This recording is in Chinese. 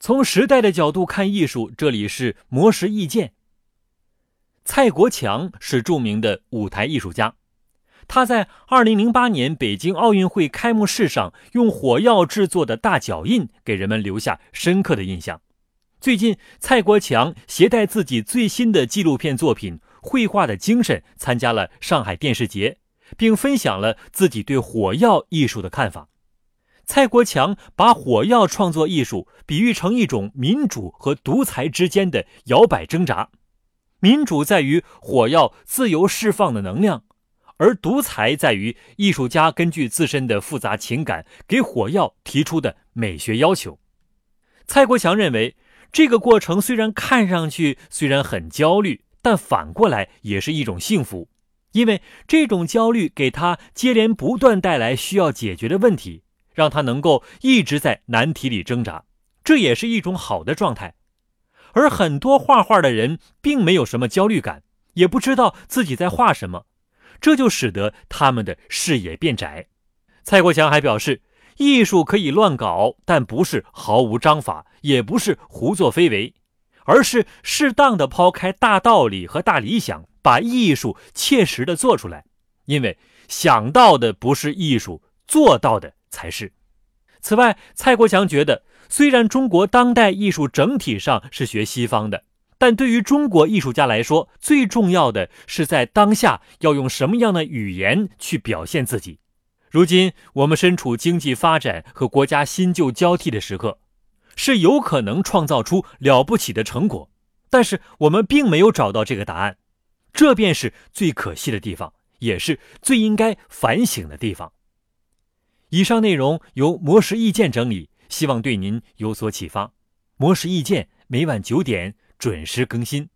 从时代的角度看艺术，这里是魔石意见。蔡国强是著名的舞台艺术家，他在2008年北京奥运会开幕式上用火药制作的大脚印给人们留下深刻的印象。最近，蔡国强携带自己最新的纪录片作品《绘画的精神》参加了上海电视节，并分享了自己对火药艺术的看法。蔡国强把火药创作艺术比喻成一种民主和独裁之间的摇摆挣扎。民主在于火药自由释放的能量，而独裁在于艺术家根据自身的复杂情感给火药提出的美学要求。蔡国强认为，这个过程虽然看上去虽然很焦虑，但反过来也是一种幸福，因为这种焦虑给他接连不断带来需要解决的问题。让他能够一直在难题里挣扎，这也是一种好的状态。而很多画画的人并没有什么焦虑感，也不知道自己在画什么，这就使得他们的视野变窄。蔡国强还表示，艺术可以乱搞，但不是毫无章法，也不是胡作非为，而是适当的抛开大道理和大理想，把艺术切实的做出来。因为想到的不是艺术，做到的。才是。此外，蔡国强觉得，虽然中国当代艺术整体上是学西方的，但对于中国艺术家来说，最重要的是在当下要用什么样的语言去表现自己。如今，我们身处经济发展和国家新旧交替的时刻，是有可能创造出了不起的成果，但是我们并没有找到这个答案，这便是最可惜的地方，也是最应该反省的地方。以上内容由魔石意见整理，希望对您有所启发。魔石意见每晚九点准时更新。